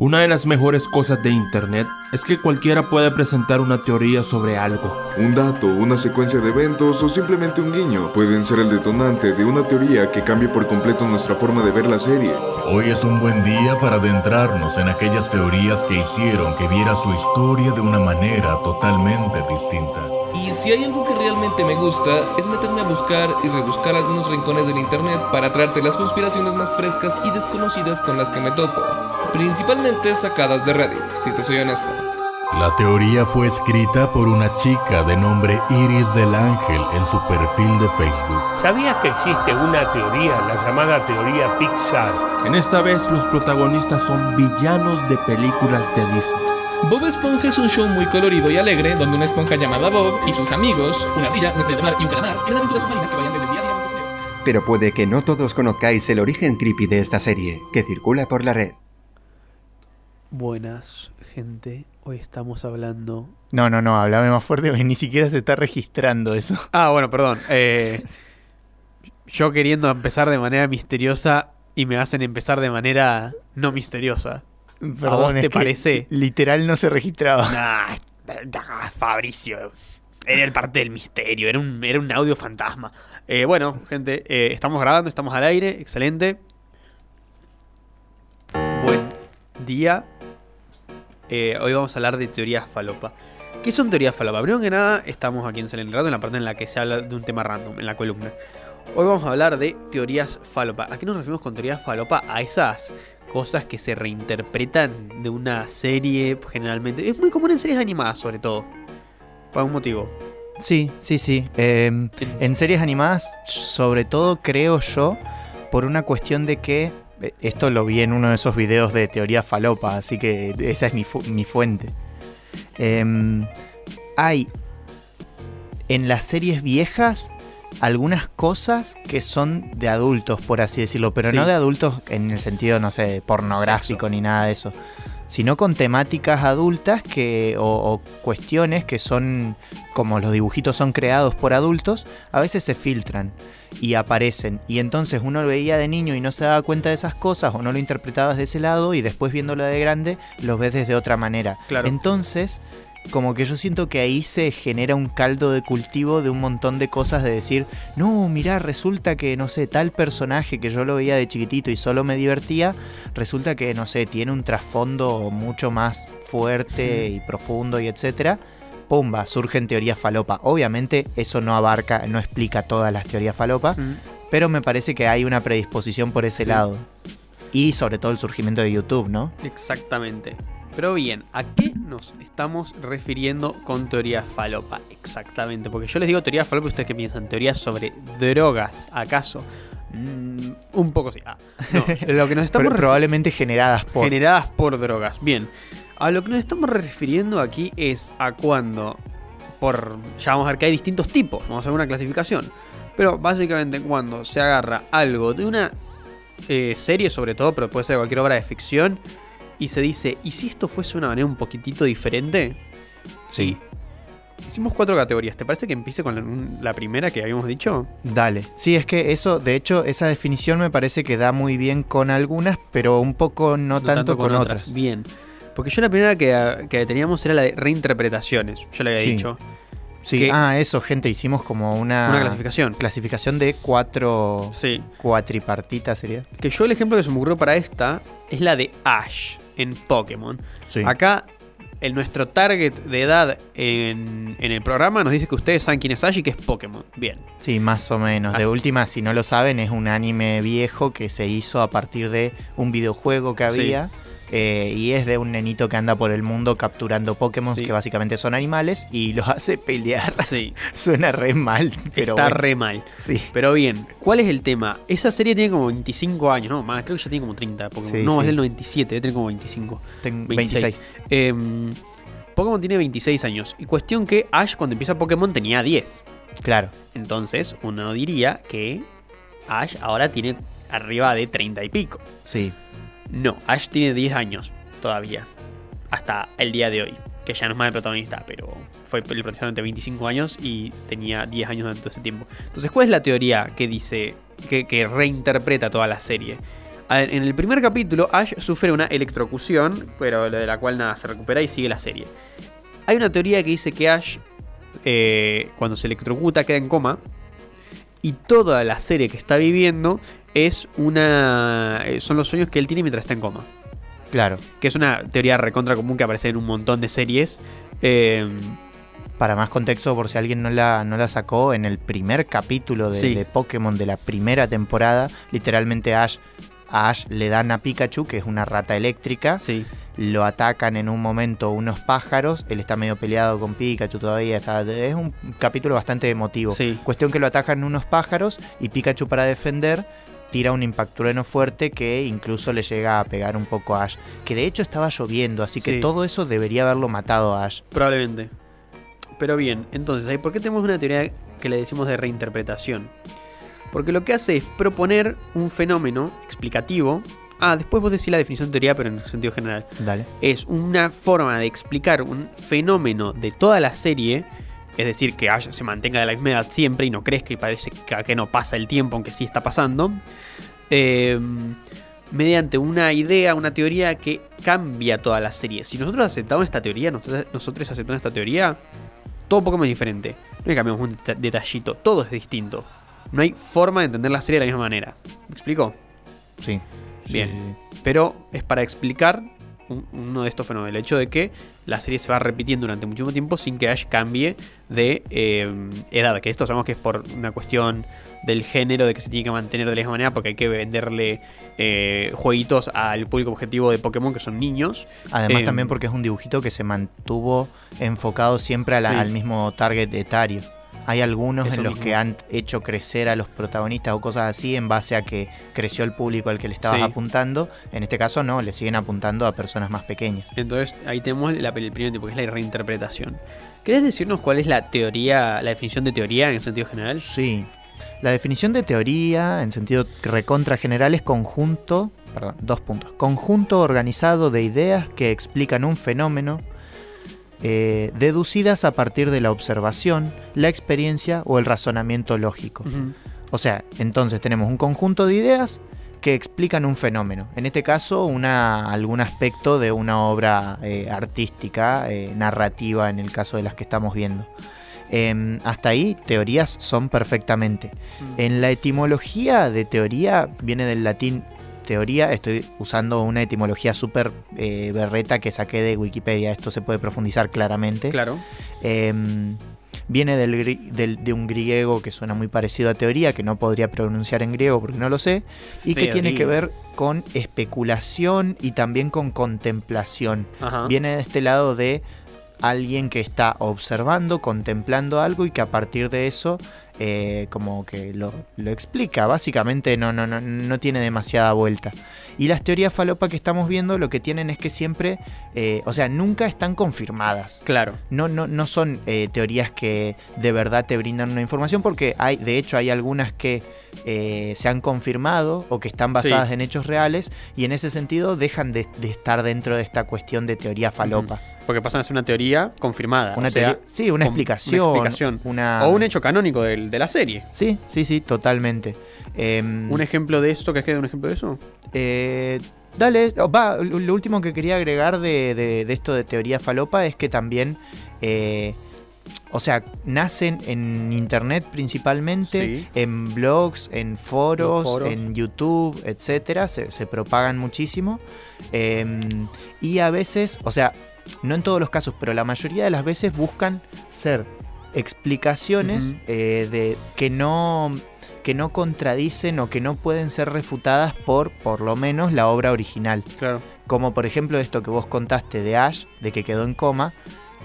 Una de las mejores cosas de Internet es que cualquiera puede presentar una teoría sobre algo. Un dato, una secuencia de eventos o simplemente un guiño pueden ser el detonante de una teoría que cambie por completo nuestra forma de ver la serie. Hoy es un buen día para adentrarnos en aquellas teorías que hicieron que viera su historia de una manera totalmente distinta. Y si hay algo que realmente me gusta, es meterme a buscar y rebuscar algunos rincones del internet para traerte las conspiraciones más frescas y desconocidas con las que me topo, principalmente sacadas de Reddit, si te soy honesto. La teoría fue escrita por una chica de nombre Iris del Ángel en su perfil de Facebook. ¿Sabías que existe una teoría, la llamada teoría Pixar? En esta vez los protagonistas son villanos de películas de Disney. Bob Esponja es un show muy colorido y alegre donde una esponja llamada Bob y sus amigos, una ardilla, una estrella de mar y un calamar, tienen aventuras submarinas que vayan desde el día a día un. Pero puede que no todos conozcáis el origen creepy de esta serie, que circula por la red. Buenas, gente. Hoy estamos hablando. No, no, no, háblame más fuerte porque ni siquiera se está registrando eso. Ah, bueno, perdón. Eh, yo queriendo empezar de manera misteriosa y me hacen empezar de manera no misteriosa. ¿A vos te parece? Literal no se registraba. Nah, nah, Fabricio. Era el parte del misterio, era un, era un audio fantasma. Eh, bueno, gente, eh, estamos grabando, estamos al aire, excelente. Buen día. Eh, hoy vamos a hablar de teorías falopa. ¿Qué son teorías falopa? Primero que nada, estamos aquí en Salen Rato, en la parte en la que se habla de un tema random, en la columna. Hoy vamos a hablar de teorías falopa. ¿A qué nos referimos con teorías falopa? A esas cosas que se reinterpretan de una serie, generalmente. Es muy común en series animadas, sobre todo. Por algún motivo. Sí, sí, sí. Eh, en series animadas, sobre todo creo yo, por una cuestión de que. Esto lo vi en uno de esos videos de teoría falopa, así que esa es mi, fu- mi fuente. Em, hay en las series viejas algunas cosas que son de adultos, por así decirlo, pero Sí. no de adultos en el sentido, no sé, pornográfico Sexo. ni nada de eso, sino con temáticas adultas que, o, o cuestiones que son, como los dibujitos son creados por adultos, a veces se filtran y aparecen. Y entonces uno lo veía de niño y no se daba cuenta de esas cosas o no lo interpretabas de ese lado y después viéndolo de grande los ves desde otra manera. Claro. Entonces, como que yo siento que ahí se genera un caldo de cultivo de un montón de cosas de decir, no, mirá, resulta que, no sé, tal personaje que yo lo veía de chiquitito y solo me divertía, resulta que, no sé, tiene un trasfondo mucho más fuerte y profundo y etcétera. Pumba, surgen teorías falopa. Obviamente eso no abarca, no explica todas las teorías falopa, Mm. pero me parece que hay una predisposición por ese Sí. lado. Y sobre todo el surgimiento de YouTube, ¿no? Exactamente. Pero bien, ¿a qué nos estamos refiriendo con teoría falopa? Exactamente, porque yo les digo teoría falopa y ustedes qué piensan, teorías sobre drogas, ¿acaso? Mm, un poco sí. Ah, no, lo que nos estamos probablemente generadas por... generadas por drogas. Bien, a lo que nos estamos refiriendo aquí es a cuando, por, ya vamos a ver que hay distintos tipos, vamos a hacer una clasificación, pero básicamente cuando se agarra algo de una eh, serie sobre todo, pero puede ser cualquier obra de ficción, y se dice, ¿y si esto fuese de una manera un poquitito diferente? Sí. Hicimos cuatro categorías, ¿te parece que empiece con la, primera que habíamos dicho? Dale. Sí, es que eso, de hecho, esa definición me parece que da muy bien con algunas, pero un poco no, tanto, con, otras. Bien. Porque yo la primera que, que teníamos era la de reinterpretaciones. Yo le había Sí. dicho. Sí, que- ah, eso, gente, hicimos como una, Una clasificación. clasificación de cuatro Sí. cuatripartitas, sería. Que yo el ejemplo que se me ocurrió para esta es la de Ash en Pokémon. Sí. Acá, el, nuestro target de edad en, en el programa nos dice que ustedes saben quién es Ash y que es Pokémon. Bien. Sí, más o menos. De última, si no lo saben, es un anime viejo que se hizo a partir de un videojuego que Sí. Eh, y es de un nenito que anda por el mundo capturando Pokémon Sí. que básicamente son animales y los hace pelear. Sí. Suena re mal, pero Está bueno, re mal. Sí. Pero bien, ¿cuál es el tema? Esa serie tiene como 25 años, ¿no? Más, creo que ya tiene como 30 Pokémon. Sí, no, sí. es del 97, debe tener como 25. Ten- 26. 26. Em, Pokémon tiene 26 años. Y cuestión que Ash cuando empieza Pokémon tenía 10. Claro. Entonces uno diría que Ash ahora tiene arriba de 30 y pico. Sí. No, Ash tiene 10 años todavía. Hasta el día de hoy. Que ya no es más el protagonista, pero fue el protagonista durante 25 años y tenía 10 años durante todo ese tiempo. Entonces, ¿cuál es la teoría que dice, que, reinterpreta toda la serie? En el primer capítulo, Ash sufre una electrocución, pero de la cual nada, se recupera y sigue la serie. Hay una teoría que dice que Ash, eh, cuando se electrocuta, queda en coma. Y toda la serie que está viviendo es una. eh, son los sueños que él tiene mientras está en coma. Claro. Que es una teoría recontra común que aparece en un montón de series. Eh, Para más contexto, por si alguien no la, no la sacó, en el primer capítulo de, Sí. de Pokémon de la primera temporada, literalmente Ash, a Ash le dan a Pikachu, que es una rata eléctrica, sí. lo atacan en un momento unos pájaros, él está medio peleado con Pikachu todavía, está- es un capítulo bastante emotivo. Sí. Cuestión que lo atacan unos pájaros y Pikachu para defender tira un impactrueno fuerte que incluso le llega a pegar un poco a Ash. Que de hecho estaba lloviendo, así que Sí. todo eso debería haberlo matado a Ash. Probablemente. Pero bien, entonces, ¿ahí ¿por qué tenemos una teoría que le decimos de reinterpretación? Porque lo que hace es proponer un fenómeno explicativo. Ah, después vos decís la definición de teoría, pero en sentido general. Dale. Es una forma de explicar un fenómeno de toda la serie. Es decir, que Ash se mantenga de la misma edad siempre y no crezca y parece que, que no pasa el tiempo, aunque sí está pasando. eh, mediante una idea, una teoría que cambia toda la serie. Si nosotros aceptamos esta teoría, nosotros, nosotros aceptamos esta teoría, todo Pokémon es diferente. No que cambiamos un deta- detallito, todo es distinto. No hay forma de entender la serie de la misma manera. ¿Me explico? Sí. Bien. Sí, sí. Pero es para explicar uno de estos fenómenos. El hecho de que la serie se va repitiendo durante muchísimo tiempo sin que Ash cambie de eh, edad. Que esto sabemos que es por una cuestión del género, de que se tiene que mantener de la misma manera porque hay que venderle eh, jueguitos al público objetivo de Pokémon que son niños. Además Eh, también porque es un dibujito que se mantuvo enfocado siempre a la- Sí. al mismo target etario. Hay algunos en los mismo. que han hecho crecer a los protagonistas o cosas así en base a que creció el público al que le estabas Sí. apuntando. En este caso no, le siguen apuntando a personas más pequeñas. Entonces ahí tenemos la- el primer tipo, que es la reinterpretación. ¿Querés decirnos cuál es la teoría, la definición de teoría en sentido general? Sí. La definición de teoría, en sentido recontra general, es conjunto, perdón, dos puntos. Conjunto organizado de ideas que explican un fenómeno, eh, deducidas a partir de la observación, la experiencia o el razonamiento lógico. O sea, entonces tenemos un conjunto de ideas que explican un fenómeno. En este caso, una, algún aspecto de una obra eh, artística, eh, narrativa, en el caso de las que estamos viendo. Em, hasta ahí, teorías son perfectamente. En la etimología de teoría, viene del latín teoría, estoy usando una etimología súper eh, berreta que saqué de Wikipedia, esto se puede profundizar claramente. Claro. Em, viene del, de un griego que suena muy parecido a teoría, que no podría pronunciar en griego porque no lo sé, y que tiene que ver con especulación y también con contemplación. Ajá. Viene de este lado de alguien que está observando, contemplando algo y que a partir de eso eh, como que lo, lo explica. Básicamente no, no, no, no tiene demasiada vuelta. Y las teorías falopa que estamos viendo lo que tienen es que siempre, eh, o sea, nunca están confirmadas. Claro. No, no, no son eh, teorías que de verdad te brindan una información porque hay, de hecho hay algunas que se han confirmado o que están basadas Sí. en hechos reales y en ese sentido dejan de, de estar dentro de esta cuestión de teoría falopa. Porque pasan a ser una teoría confirmada. Una o sea, teoría- sí, una explicación. Una explicación. una- O un hecho canónico del- de, la serie. Sí, sí, sí, totalmente. Em, ¿Un ejemplo de esto? ¿Que queda un ejemplo de eso? Eh, dale, va, lo lo último que quería agregar de, de- de esto de teoría falopa es que también, eh, o sea, nacen en internet principalmente, Sí. en blogs, en foros, En YouTube, etcétera, se, se propagan muchísimo. em, y a veces, o sea, no en todos los casos, pero la mayoría de las veces buscan ser explicaciones eh, de que no que no contradicen o que no pueden ser refutadas por por lo menos la obra original. Claro. Como por ejemplo esto que vos contaste de Ash, de que quedó en coma.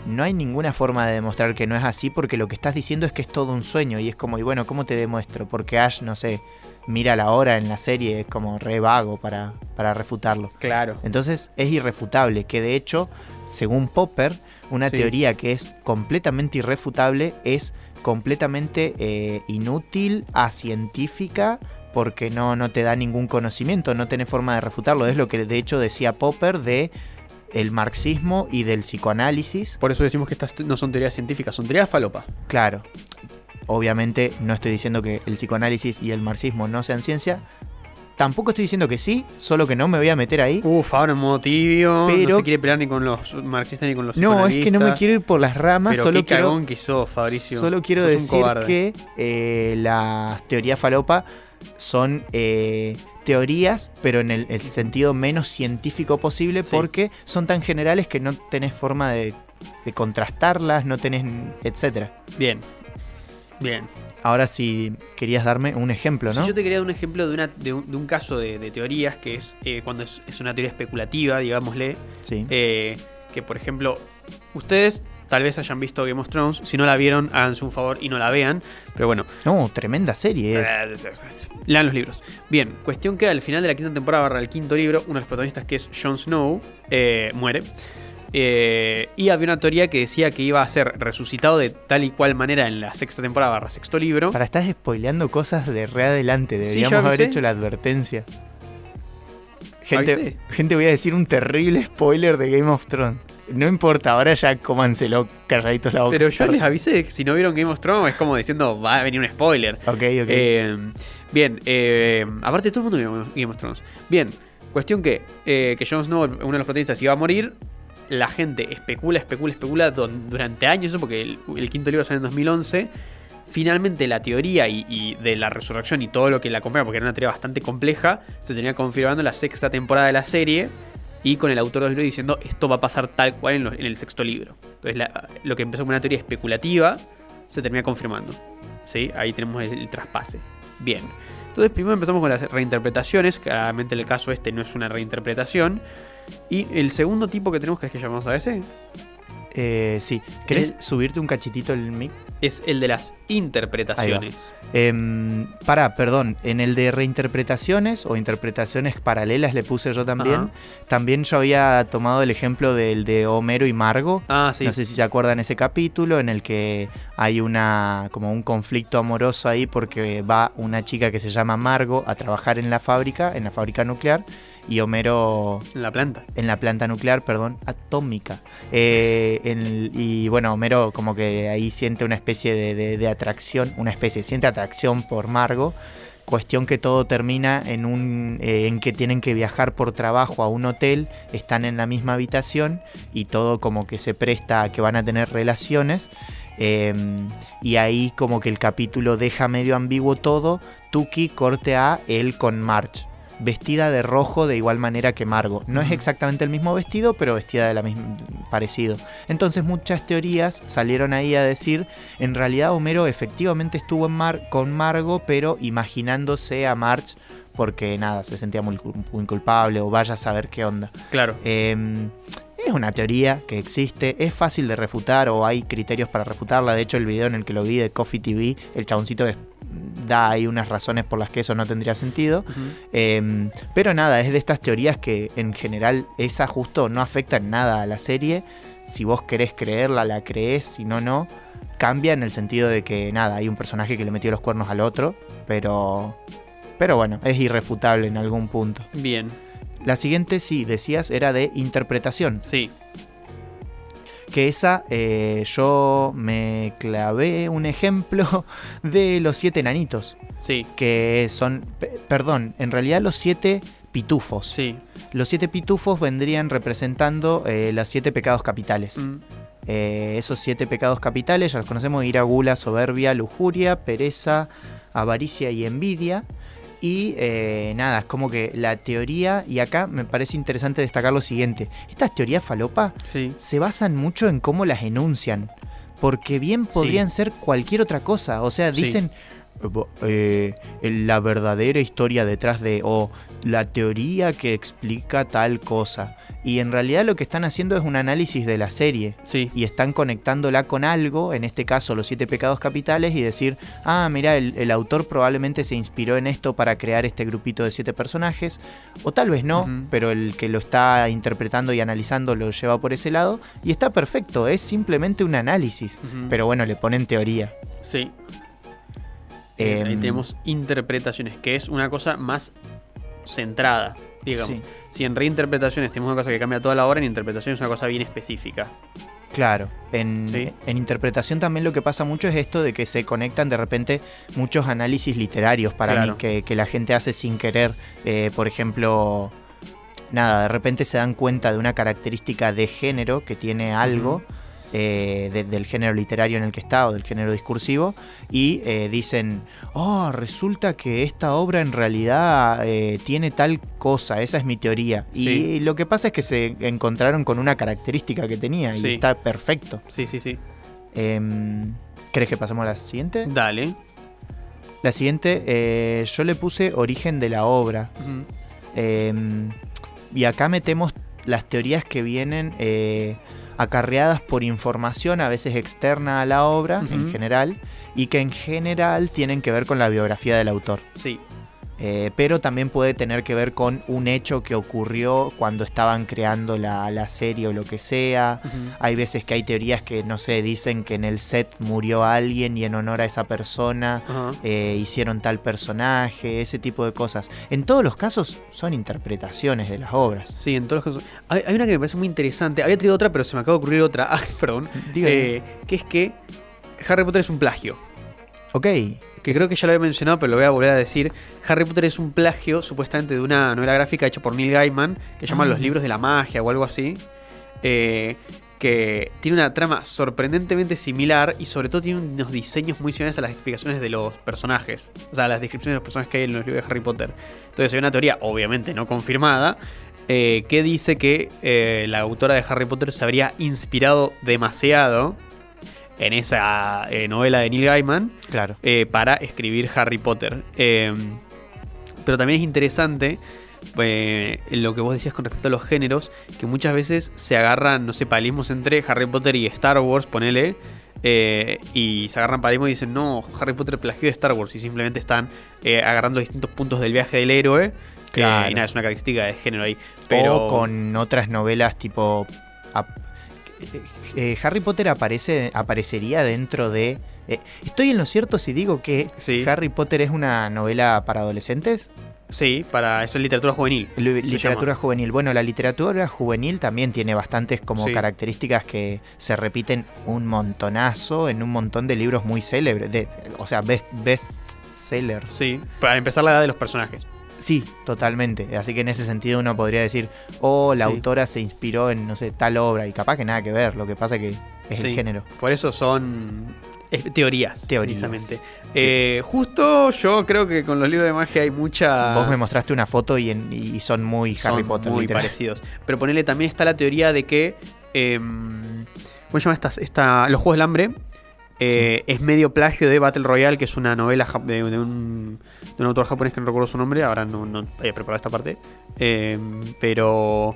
No hay ninguna forma de demostrar que no es así porque lo que estás diciendo es que es todo un sueño y es como, y bueno, ¿cómo te demuestro? Porque Ash, no sé, mira la hora en la serie, es como re vago para, para refutarlo. Claro. Entonces es irrefutable, que de hecho, según Popper, una Sí. teoría que es completamente irrefutable es completamente eh, inútil, científica porque no, no te da ningún conocimiento, no tenés forma de refutarlo. Es lo que de hecho decía Popper de el marxismo y del psicoanálisis. Por eso decimos que estas no son teorías científicas, son teorías falopa. Claro, obviamente no estoy diciendo que el psicoanálisis y el marxismo no sean ciencia, tampoco estoy diciendo que sí, solo que no me voy a meter ahí. Uf, ahora en modo tibio. Pero- no se quiere pelear ni con los marxistas ni con los No, es que no me quiero ir por las ramas, Pero solo qué quiero, cagón que sos, Fabricio. solo quiero Sos decir que eh, las teorías falopa son eh, teorías, pero en el, el sentido menos científico posible, Sí. porque son tan generales que no tenés forma de, de contrastarlas, no tenés, etcétera. Bien. Bien. Ahora si querías darme un ejemplo, ¿no? yo te quería dar un ejemplo de, una, de, un, de un caso de, de teorías que es eh, cuando es, es una teoría especulativa, digámosle. Sí. eh, que por ejemplo, ustedes tal vez hayan visto Game of Thrones. Si no la vieron, háganse un favor y no la vean. Pero bueno, No, tremenda serie es. lean los libros. Bien, cuestión que al final de la quinta temporada, barra el quinto libro, uno de los protagonistas que es Jon Snow, eh, muere. Eh, y había una teoría que decía que iba a ser resucitado de tal y cual manera en la sexta temporada, barra sexto libro. Para estás spoileando cosas de re adelante, deberíamos haber hecho la advertencia. Gente, Avisé. gente, voy a decir un terrible spoiler de Game of Thrones. No importa, ahora ya cómanselo calladitos la boca. Pero yo les avisé que si no vieron Game of Thrones es como diciendo va a venir un spoiler. Ok, ok. Eh, bien, eh, aparte todo el mundo vio Game of Thrones. Bien, cuestión que, eh, que Jon Snow, uno de los protagonistas, iba a morir. La gente especula, especula, especula durante años, eso porque el, el quinto libro sale en 2011. Finalmente la teoría y, de la resurrección y todo lo que la acompaña, porque era una teoría bastante compleja, se tenía confirmando en la sexta temporada de la serie y con el autor del libro diciendo esto va a pasar tal cual en, el sexto libro. Entonces lo que empezó como una teoría especulativa se termina confirmando. ¿Sí? Ahí tenemos el, el traspase. Bien. Entonces primero empezamos con las reinterpretaciones. Claramente el caso este no es una reinterpretación. Y el segundo tipo que tenemos, que es que llamamos a ese, Eh, sí. ¿Querés el- subirte un cachitito el mic? es el de las interpretaciones. Em, pará, perdón. En el de reinterpretaciones o interpretaciones paralelas le puse yo también. También yo había tomado el ejemplo del de Homero y Margo. Ah, sí. No sé si se acuerdan ese capítulo en el que hay una como un conflicto amoroso ahí porque va una chica que se llama Margo a trabajar en la fábrica, en la fábrica nuclear, y Homero En la planta. en la planta nuclear, perdón, atómica. Eh, en- y bueno, Homero como que ahí siente una especie de, de- de atracción, una especie, siente atracción por Margo. Cuestión que todo termina en un eh, en que tienen que viajar por trabajo a un hotel, están en la misma habitación y todo como que se presta a que van a tener relaciones. eh, y ahí como que el capítulo deja medio ambiguo todo. Tuki corte a él con March vestida de rojo de igual manera que Margo. No es exactamente el mismo vestido, pero vestida de la misma parecido. Entonces muchas teorías salieron ahí a decir, en realidad Homero efectivamente estuvo en Mar con Margo, pero imaginándose a March porque nada, se sentía muy, cul- muy culpable o vaya a saber qué onda. Claro. Eh, es una teoría que existe, es fácil de refutar o hay criterios para refutarla. De hecho, el video en el que lo vi de Coffee TV, el chaboncito es- da ahí unas razones por las que eso no tendría sentido. Eh, pero nada, es de estas teorías que en general esa justo no afecta en nada a la serie. Si vos querés creerla, la creés, si no, no. Cambia en el sentido de que nada, hay un personaje que le metió los cuernos al otro, pero... Pero bueno, es irrefutable en algún punto. Bien. La siguiente, sí, decías, era de interpretación. Sí. Que esa eh, yo me clavé un ejemplo de los siete enanitos. Sí. Que son, pe- perdón, en realidad los siete pitufos. Sí. Los siete pitufos vendrían representando eh, los siete pecados capitales. Mm, Eh, esos siete pecados capitales ya los conocemos: ira, gula, soberbia, lujuria, pereza, avaricia y envidia. Y eh, nada, es como que la teoría, y acá me parece interesante destacar lo siguiente: estas teorías falopa Sí. se basan mucho en cómo las enuncian. Porque bien podrían ser cualquier otra cosa. O sea, dicen eh, la verdadera historia detrás de. o la teoría que explica tal cosa. Y en realidad lo que están haciendo es un análisis de la serie. Sí. Y están conectándola con algo, en este caso los siete pecados capitales, y decir, ah, mira, el, el autor probablemente se inspiró en esto para crear este grupito de siete personajes, o tal vez no, pero el que lo está interpretando y analizando lo lleva por ese lado, y está perfecto, es simplemente un análisis, pero bueno, le ponen teoría. Sí. Bien, ahí Em, tenemos interpretaciones, que es una cosa más centrada, digamos. sí. Si en reinterpretaciones tenemos una cosa que cambia toda la obra, en interpretación es una cosa bien específica. Claro, en, Sí. en interpretación también lo que pasa mucho es esto de que se conectan de repente muchos análisis literarios para Claro. mí que, que la gente hace sin querer. Eh, por ejemplo, nada, de repente se dan cuenta de una característica de género que tiene algo. Eh, de- del género literario en el que está o del género discursivo y eh, dicen, oh, resulta que esta obra en realidad eh, tiene tal cosa, esa es mi teoría. Y Sí. lo que pasa es que se encontraron con una característica que tenía y está perfecto. Sí, sí, sí. Em, ¿Crees que pasemos a la siguiente? Dale. La siguiente, yo le puse origen de la obra. Em, y acá metemos las teorías que vienen acarreadas por información, a veces externa a la obra en general, y que en general tienen que ver con la biografía del autor. Sí. Eh, pero también puede tener que ver con un hecho que ocurrió cuando estaban creando la, la serie o lo que sea. Hay veces que hay teorías que, no sé, dicen que en el set murió alguien y en honor a esa persona eh, hicieron tal personaje, ese tipo de cosas. En todos los casos son interpretaciones de las obras. Sí, en todos los casos. Hay, hay una que me parece muy interesante. Había traído otra, pero se me acaba de ocurrir otra. Ah, perdón. Eh, que es que Harry Potter es un plagio. Ok, Que creo que ya lo había mencionado, pero lo voy a volver a decir. Harry Potter es un plagio, supuestamente, de una novela gráfica hecha por Neil Gaiman, que se llama Ah. Los libros de la magia o algo así. eh, que tiene una trama sorprendentemente similar y sobre todo tiene unos diseños muy similares a las explicaciones de los personajes. O sea, las descripciones de los personajes que hay en los libros de Harry Potter. Entonces hay una teoría, obviamente no confirmada, eh, que dice que eh, la autora de Harry Potter se habría inspirado demasiado en esa eh, novela de Neil Gaiman claro. eh, para escribir Harry Potter. Eh, pero también es interesante lo que vos decías con respecto a los géneros, que muchas veces se agarran, no sé, paralelismos entre Harry Potter y Star Wars, ponele. eh, y se agarran paralelismos y dicen, no, Harry Potter plagió de Star Wars. Y simplemente están eh, agarrando distintos puntos del viaje del héroe. eh, Claro. y nada, es una característica de género ahí. Pero O con otras novelas tipo... eh, Harry Potter aparece, aparecería dentro de... eh, ¿Estoy en lo cierto si digo que Sí. Harry Potter es una novela para adolescentes? Sí, para eso es literatura juvenil. Literatura juvenil. Bueno, la literatura juvenil también tiene bastantes como Sí. características que se repiten un montonazo en un montón de libros muy célebres. De, o sea, best, best sellers. Sí, para empezar la edad de los personajes. Sí, totalmente. Así que en ese sentido uno podría decir, oh, la Sí. autora se inspiró en, no sé, tal obra. Y capaz que nada que ver. Lo que pasa que es Sí. el género. Por eso son eh, teorías, Teorías. precisamente. Eh, justo yo creo que con los libros de magia hay mucha... Vos me mostraste una foto y, en- y son muy son Harry Potter. muy literal. parecidos. Pero ponele también está la teoría de que... em, ¿Cómo se llama esta, esta- Los Juegos del Hambre? Eh, Es medio plagio de Battle Royale, que es una novela de, de un, de un autor japonés que no recuerdo su nombre, ahora no, no había preparado esta parte. Em, pero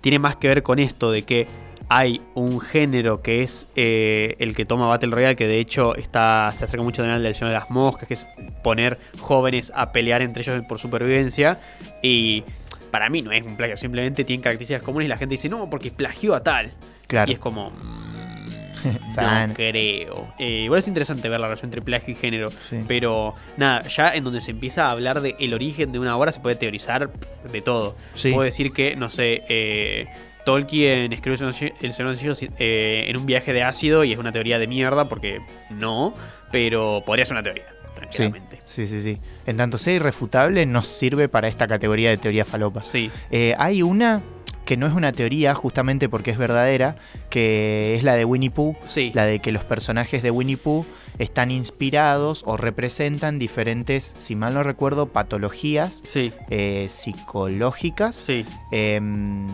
tiene más que ver con esto de que hay un género que es eh, el que toma Battle Royale, que de hecho está se acerca mucho al del Señor de las Moscas, que es poner jóvenes a pelear entre ellos por supervivencia. Y para mí no es un plagio, simplemente tiene características comunes y la gente dice, no, porque plagió a tal. Claro. Y es como... no creo. Eh, igual es interesante ver la relación entre plagio y género. Sí. Pero nada, ya en donde se empieza a hablar del el origen de una obra se puede teorizar pff, de todo. Sí. Puedo decir que, no sé, eh, Tolkien escribió El Señor de de eh, en un viaje de ácido y es una teoría de mierda porque no, pero podría ser una teoría, tranquilamente. sí, sí, sí. En tanto sea irrefutable, nos sirve para esta categoría de teoría falopa. Sí, Eh, hay una que no es una teoría, justamente porque es verdadera, que es la de Winnie Pooh, sí. la de que los personajes de Winnie Pooh están inspirados o representan diferentes, si mal no recuerdo, patologías Sí, eh, psicológicas. Sí, em,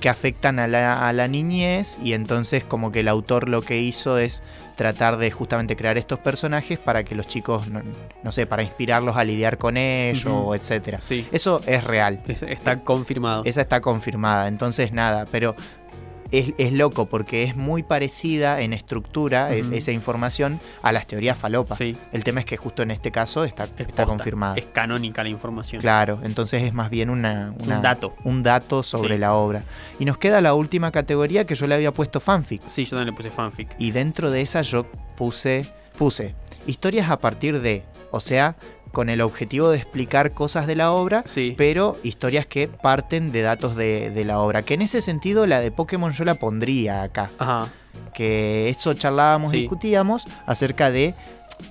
que afectan a la, a la niñez y entonces como que el autor lo que hizo es tratar de justamente crear estos personajes para que los chicos, no, no sé, para inspirarlos a lidiar con ello, Ujú. etcétera. sí. Eso es real. Es- Está confirmado. Esa está confirmada, entonces nada, pero es, es loco porque es muy parecida en estructura es- esa información a las teorías falopa. Sí, El tema es que justo en este caso está, es está posta, confirmada. Es canónica la información. Claro, entonces es más bien una, una- Un dato. un dato sobre Sí. la obra. Y nos queda la última categoría que yo le había puesto fanfic. Sí, yo también le puse fanfic. Y dentro de esa yo puse, puse historias a partir de, o sea, con el objetivo de explicar cosas de la obra, Sí. pero historias que parten de datos de, de la obra. Que en ese sentido la de Pokémon yo la pondría acá. Ajá. porque eso charlábamos Sí. discutíamos acerca de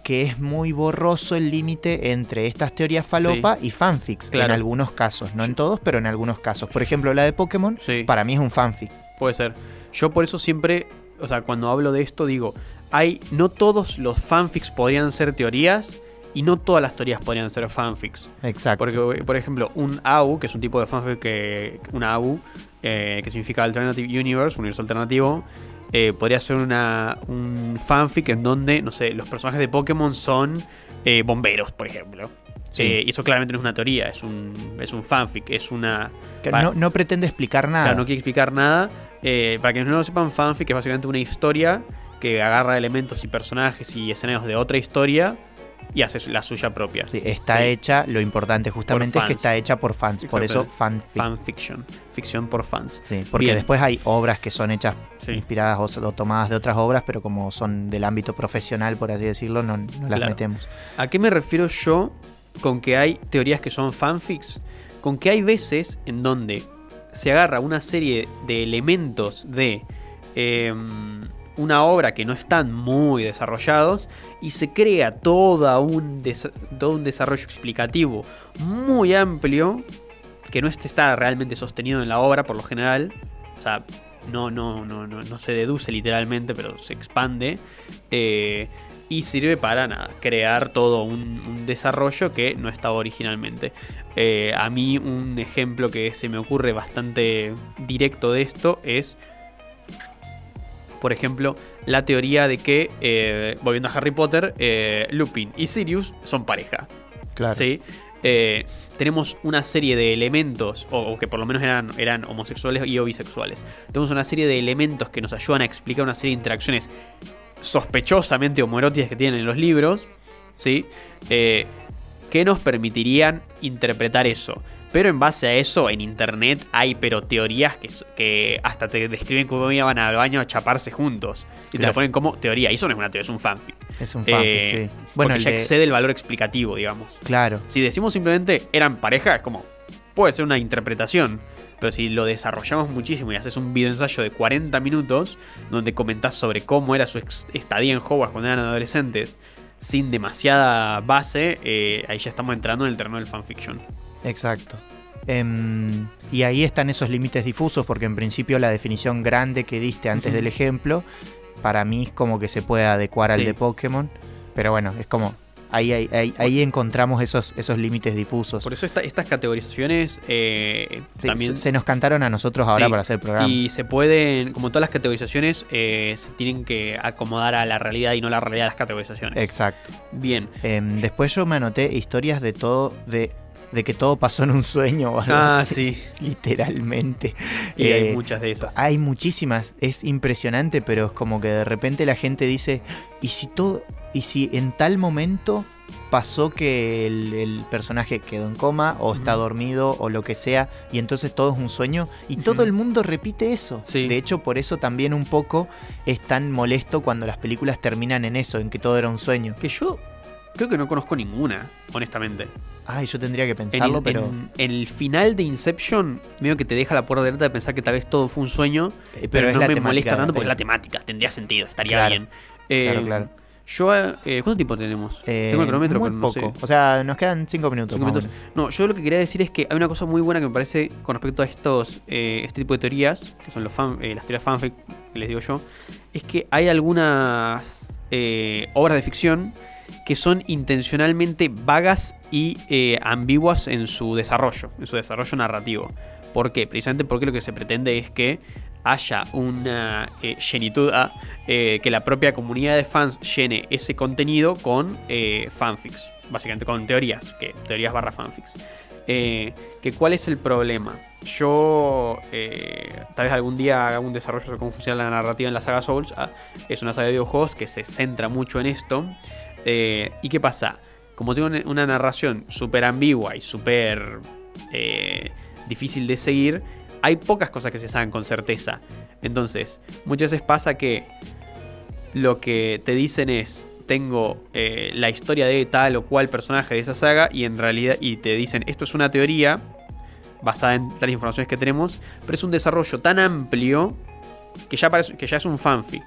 que es muy borroso el límite entre estas teorías falopa y fanfics, Claro. en algunos casos, no en todos, pero en algunos casos. Por ejemplo, la de Pokémon, para mí es un fanfic. Puede ser. Yo por eso siempre, o sea, cuando hablo de esto digo, hay no todos los fanfics podrían ser teorías y no todas las teorías podrían ser fanfics. Exacto. Porque, por ejemplo, un AU, que es un tipo de fanfic que una AU, eh, que significa Alternative Universe, universo alternativo, eh, podría ser una, un fanfic en donde, no sé, los personajes de Pokémon son eh, bomberos, por ejemplo. Sí. Eh, y eso claramente no es una teoría, es un, es un fanfic, es una... Que no, no pretende explicar nada. Claro, no quiere explicar nada. Para quienes no lo sepan, fanfic es básicamente una historia que agarra elementos y personajes y escenarios de otra historia y hace la suya propia. Sí, está Sí. hecha, lo importante justamente es que está hecha por fans, por eso fanfic. Fanfiction. Ficción por fans. Sí, porque Bien. después hay obras que son hechas Sí. inspiradas o, o tomadas de otras obras, pero como son del ámbito profesional, por así decirlo, no, no las Claro. metemos. ¿A qué me refiero yo con que hay teorías que son fanfics? Con que hay veces en donde se agarra una serie de elementos de em, una obra que no están muy desarrollados y se crea toda un todo un desarrollo explicativo muy amplio que no está realmente sostenido en la obra por lo general. O sea, no, no, no, no, no se deduce literalmente, pero se expande. eh, y sirve para nada, crear todo un, un desarrollo que no estaba originalmente. Eh, a mí un ejemplo que se me ocurre bastante directo de esto es, por ejemplo, la teoría de que, eh, volviendo a Harry Potter, eh, Lupin y Sirius son pareja. Claro. ¿sí? Eh, tenemos una serie de elementos, o, o que por lo menos eran, eran homosexuales y o bisexuales. Tenemos una serie de elementos que nos ayudan a explicar una serie de interacciones sospechosamente homoeróticas que tienen en los libros, ¿sí? Eh, que nos permitirían interpretar eso. Pero en base a eso, en internet hay pero teorías que, que hasta te describen cómo iban al baño a chaparse juntos. Y te lo ponen como teoría. Y eso no es una teoría, es un fanfic. Es un fanfic, Eh, sí. Bueno, porque ya de- excede el valor explicativo, digamos. Claro. Si decimos simplemente eran pareja, es como. Puede ser una interpretación. Pero si lo desarrollamos muchísimo y haces un video ensayo de 40 minutos, donde comentás sobre cómo era su estadía en Hogwarts cuando eran adolescentes, sin demasiada base, eh, ahí ya estamos entrando en el terreno del fanfiction. Exacto. Em, y ahí están esos límites difusos, porque en principio la definición grande que diste antes del ejemplo, para mí es como que se puede adecuar al de Pokémon. Pero bueno, es como. Ahí, ahí, ahí, ahí encontramos esos, esos límites difusos. Por eso esta- estas categorizaciones eh, Sí, también se, se nos cantaron a nosotros ahora Sí, para hacer el programa. Y se pueden, como todas las categorizaciones, eh, se tienen que acomodar a la realidad y no la realidad de las categorizaciones. Exacto. Bien. Em, después yo me anoté historias de todo, de, de que todo pasó en un sueño o algo Ah, así, sí. literalmente. Y hay Eh, muchas de esas. Hay muchísimas, es impresionante, pero es como que de repente la gente dice, ¿y si todo, y si en tal momento pasó que el, el personaje quedó en coma o está dormido o lo que sea y entonces todo es un sueño y todo el mundo repite eso. Sí. De hecho, por eso también un poco es tan molesto cuando las películas terminan en eso, en que todo era un sueño. Que yo creo que no conozco ninguna, honestamente. Ay, yo tendría que En pensarlo, pero en- en el final de Inception, medio que te deja la puerta abierta de pensar que tal vez todo fue un sueño, eh, pero, es no me molesta tanto porque es la temática, tendría sentido, estaría Claro. bien. Eh, Claro, claro. Yo, eh, ¿cuánto tiempo tenemos? Eh, Tengo el cronómetro, muy pero no poco. sé. O sea, nos quedan cinco minutos. Minutos. No, yo lo que quería decir es que hay una cosa muy buena que me parece con respecto a estos eh, este tipo de teorías, que son los fan- eh, las teorías fanfic, que les digo yo, es que hay algunas eh, obras de ficción que son intencionalmente vagas y eh, ambiguas en su desarrollo, en su desarrollo narrativo. ¿Por qué? Precisamente porque lo que se pretende es que haya una eh, llenitud, ah, eh, que la propia comunidad de fans llene ese contenido con fanfics, básicamente con teorías, que teorías barra fanfics. Que ¿Cuál es el problema? Yo tal vez algún día haga un desarrollo sobre cómo funciona la narrativa en la saga Souls. ah, es una saga de videojuegos que se centra mucho en esto. Eh, ¿Y qué pasa? Como tengo una- narración súper ambigua y súper eh, difícil de seguir, hay pocas cosas que se saben con certeza. Entonces, muchas veces pasa que lo que te dicen es tengo eh, la historia de tal o cual personaje de esa saga y en realidad y te dicen esto es una teoría basada en tales informaciones que tenemos, pero es un desarrollo tan amplio que ya, parece- que ya es un fanfic.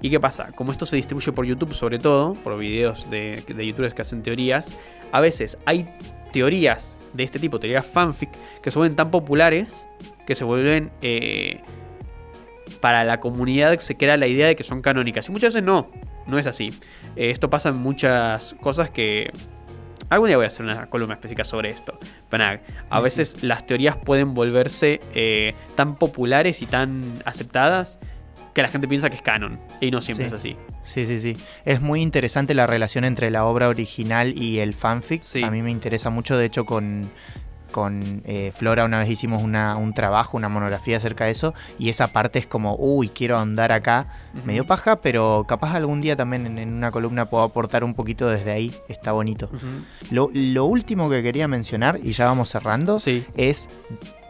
¿Y qué pasa? Como esto se distribuye por YouTube sobre todo, por videos de, de youtubers que hacen teorías, a veces hay teorías de este tipo, teorías fanfic, que se vuelven tan populares que se vuelven... eh, para la comunidad se crea la idea de que son canónicas. Y muchas veces no, no es así. Eh, esto pasa en muchas cosas que... Algún día voy a hacer una columna específica sobre esto. Pero nada, a veces las teorías pueden volverse eh, tan populares y tan aceptadas que la gente piensa que es canon. Y no siempre Sí. es así. Sí, sí, sí. Es muy interesante la relación entre la obra original y el fanfic. Sí. A mí me interesa mucho, de hecho, con, con eh, Flora una vez hicimos una- un trabajo, una monografía acerca de eso, y esa parte es como, uy, quiero andar acá. Me dio paja, pero capaz algún día también en, en una columna puedo aportar un poquito desde ahí. Está bonito. Lo, lo último que quería mencionar, y ya vamos cerrando, Sí. es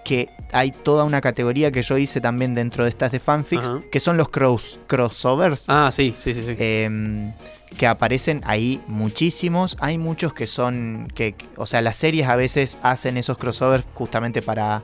que hay toda una categoría que yo hice también dentro de estas de fanfics, Ajá. que son los cross, crossovers. Ah, sí, sí, sí. sí. Em, que aparecen ahí muchísimos. Hay muchos que son. que O sea, las series a veces hacen esos crossovers justamente para.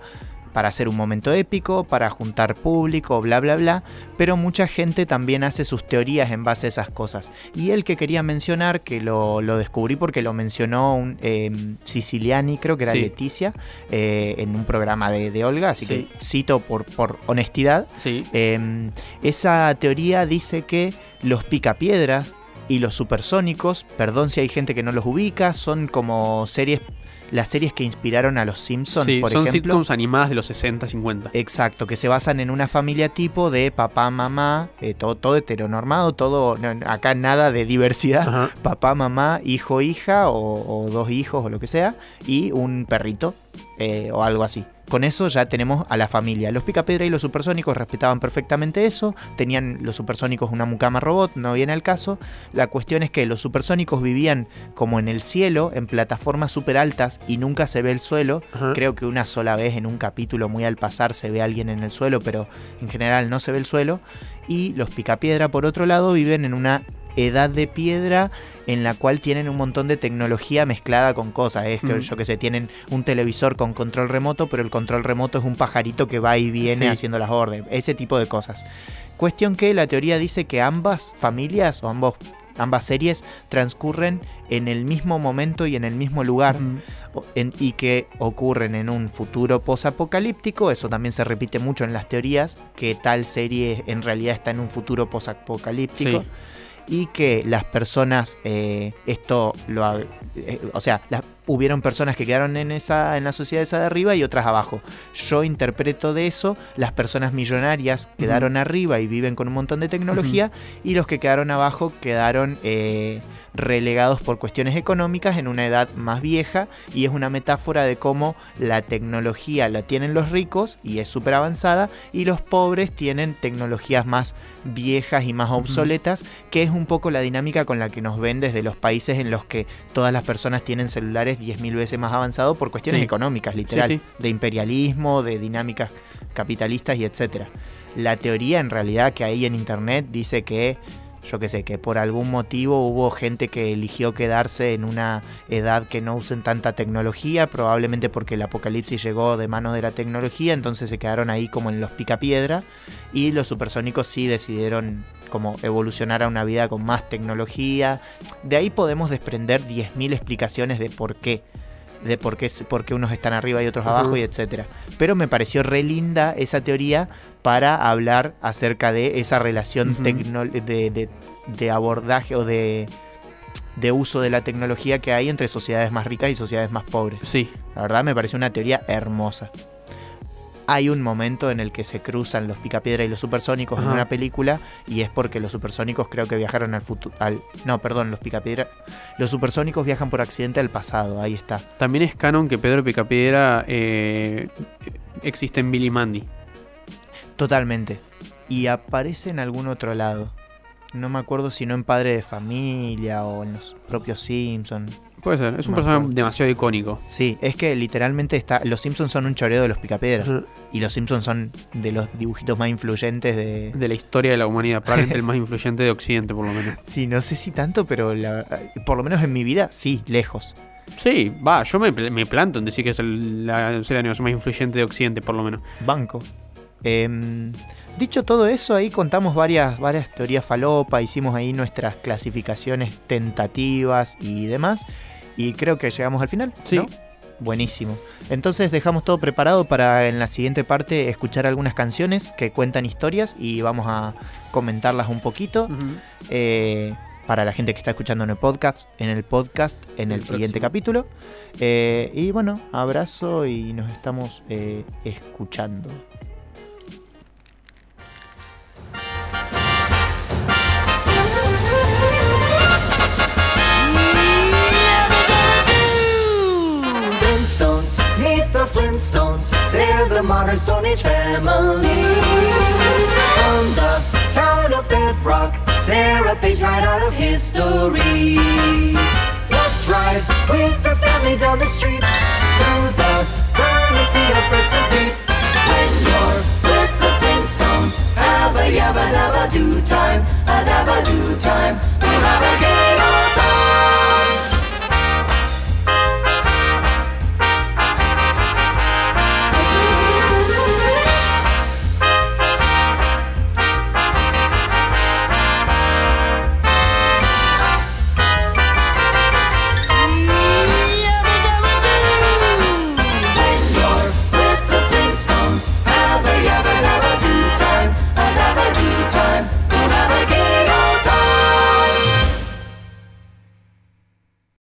Para hacer un momento épico, para juntar público, bla, bla, bla. Pero mucha gente también hace sus teorías en base a esas cosas. Y el que quería mencionar, que lo, lo descubrí porque lo mencionó un em, Siciliani, creo que era Sí. Leticia, eh, en un programa de, de Olga. Así Sí. que cito por, por honestidad. sí. Eh, esa teoría dice que los picapiedras y los supersónicos, perdón si hay gente que no los ubica, son como series, las series que inspiraron a los Simpsons, Sí, por son ejemplo. sitcoms animadas de los 60, 50. Exacto, que se basan en una familia tipo de papá, mamá, eh, todo, todo heteronormado, todo, no, acá nada de diversidad, Ajá. papá, mamá, hijo, hija, o, o dos hijos, o lo que sea, y un perrito, eh, o algo así. Con eso ya tenemos a la familia. Los Picapiedra y los supersónicos respetaban perfectamente eso. Tenían los supersónicos una mucama robot, no viene al caso. La cuestión es que los supersónicos vivían como en el cielo, en plataformas súper altas y nunca se ve el suelo. Creo que una sola vez en un capítulo muy al pasar se ve a alguien en el suelo, pero en general no se ve el suelo. Y los Picapiedra, por otro lado, viven en una edad de piedra en la cual tienen un montón de tecnología mezclada con cosas. Es que Mm. yo que sé, tienen un televisor con control remoto, pero el control remoto es un pajarito que va y viene Sí. haciendo las órdenes. Ese tipo de cosas. Cuestión que la teoría dice que ambas familias o ambos, ambas series transcurren en el mismo momento y en el mismo lugar en- y que ocurren en un futuro posapocalíptico. Eso también se repite mucho en las teorías, que tal serie en realidad está en un futuro posapocalíptico. Sí. Y que las personas, eh, esto lo. eh, o sea, las, hubieron personas que quedaron en, esa, en la sociedad esa de arriba y otras abajo. Yo interpreto de eso, las personas millonarias quedaron arriba y viven con un montón de tecnología, y los que quedaron abajo quedaron eh, relegados por cuestiones económicas en una edad más vieja y es una metáfora de cómo la tecnología la tienen los ricos y es súper avanzada y los pobres tienen tecnologías más viejas y más obsoletas, que es un poco la dinámica con la que nos ven desde los países en los que todas las personas tienen celulares 10.000 veces más avanzados por cuestiones Sí. económicas, literal, Sí, de imperialismo, de dinámicas capitalistas y etcétera. La teoría en realidad que hay en internet dice que yo qué sé, que por algún motivo hubo gente que eligió quedarse en una edad que no usen tanta tecnología, probablemente porque el apocalipsis llegó de manos de la tecnología, entonces se quedaron ahí como en los picapiedra y los supersónicos sí decidieron como evolucionar a una vida con más tecnología. De ahí podemos desprender 10.000 explicaciones de por qué de por qué, por qué unos están arriba y otros abajo y etcétera. Pero me pareció re linda esa teoría para hablar acerca de esa relación tecno- de, de- de abordaje o de, de uso de la tecnología que hay entre sociedades más ricas y sociedades más pobres. Sí. La verdad me pareció una teoría hermosa. Hay un momento en el que se cruzan los picapiedra y los supersónicos en una película y es porque los supersónicos creo que viajaron al futuro. Al, no, perdón, los picapiedra. Los supersónicos viajan por accidente al pasado, ahí está. También es canon que Pedro Picapiedra eh, existe en Billy Mandy. Totalmente. Y aparece en algún otro lado. No me acuerdo si no en Padre de Familia o en los propios Simpsons. Puede ser, es un personaje demasiado icónico. Sí, es que literalmente está. Los Simpsons son un choreo de los picapiedras. Y los Simpsons son de los dibujitos más influyentes de. De la historia de la humanidad, probablemente el más influyente de Occidente, por lo menos. Sí, no sé si tanto, pero la- por lo menos en mi vida, sí, lejos. Sí, va, yo me, me planto en decir que es el, la serie animación más influyente de Occidente, por lo menos. Banco. Em, dicho todo eso, ahí contamos varias, varias teorías falopa, hicimos ahí nuestras clasificaciones tentativas y demás. Y creo que llegamos al final. Sí. ¿no? Buenísimo. Entonces dejamos todo preparado para en la siguiente parte escuchar algunas canciones que cuentan historias y vamos a comentarlas un poquito. Eh, para la gente que está escuchando en el podcast, en el podcast, en el, El siguiente próximo. capítulo. Eh, y bueno, abrazo y nos estamos eh, escuchando. Meet the Flintstones. They're the modern Stone Age family. From the town of Bedrock, they're a page right out of history. Let's ride with the family down the street through the sea of fresh defeat. When you're with the Flintstones, have a yabba dabba do time, a dabba do time.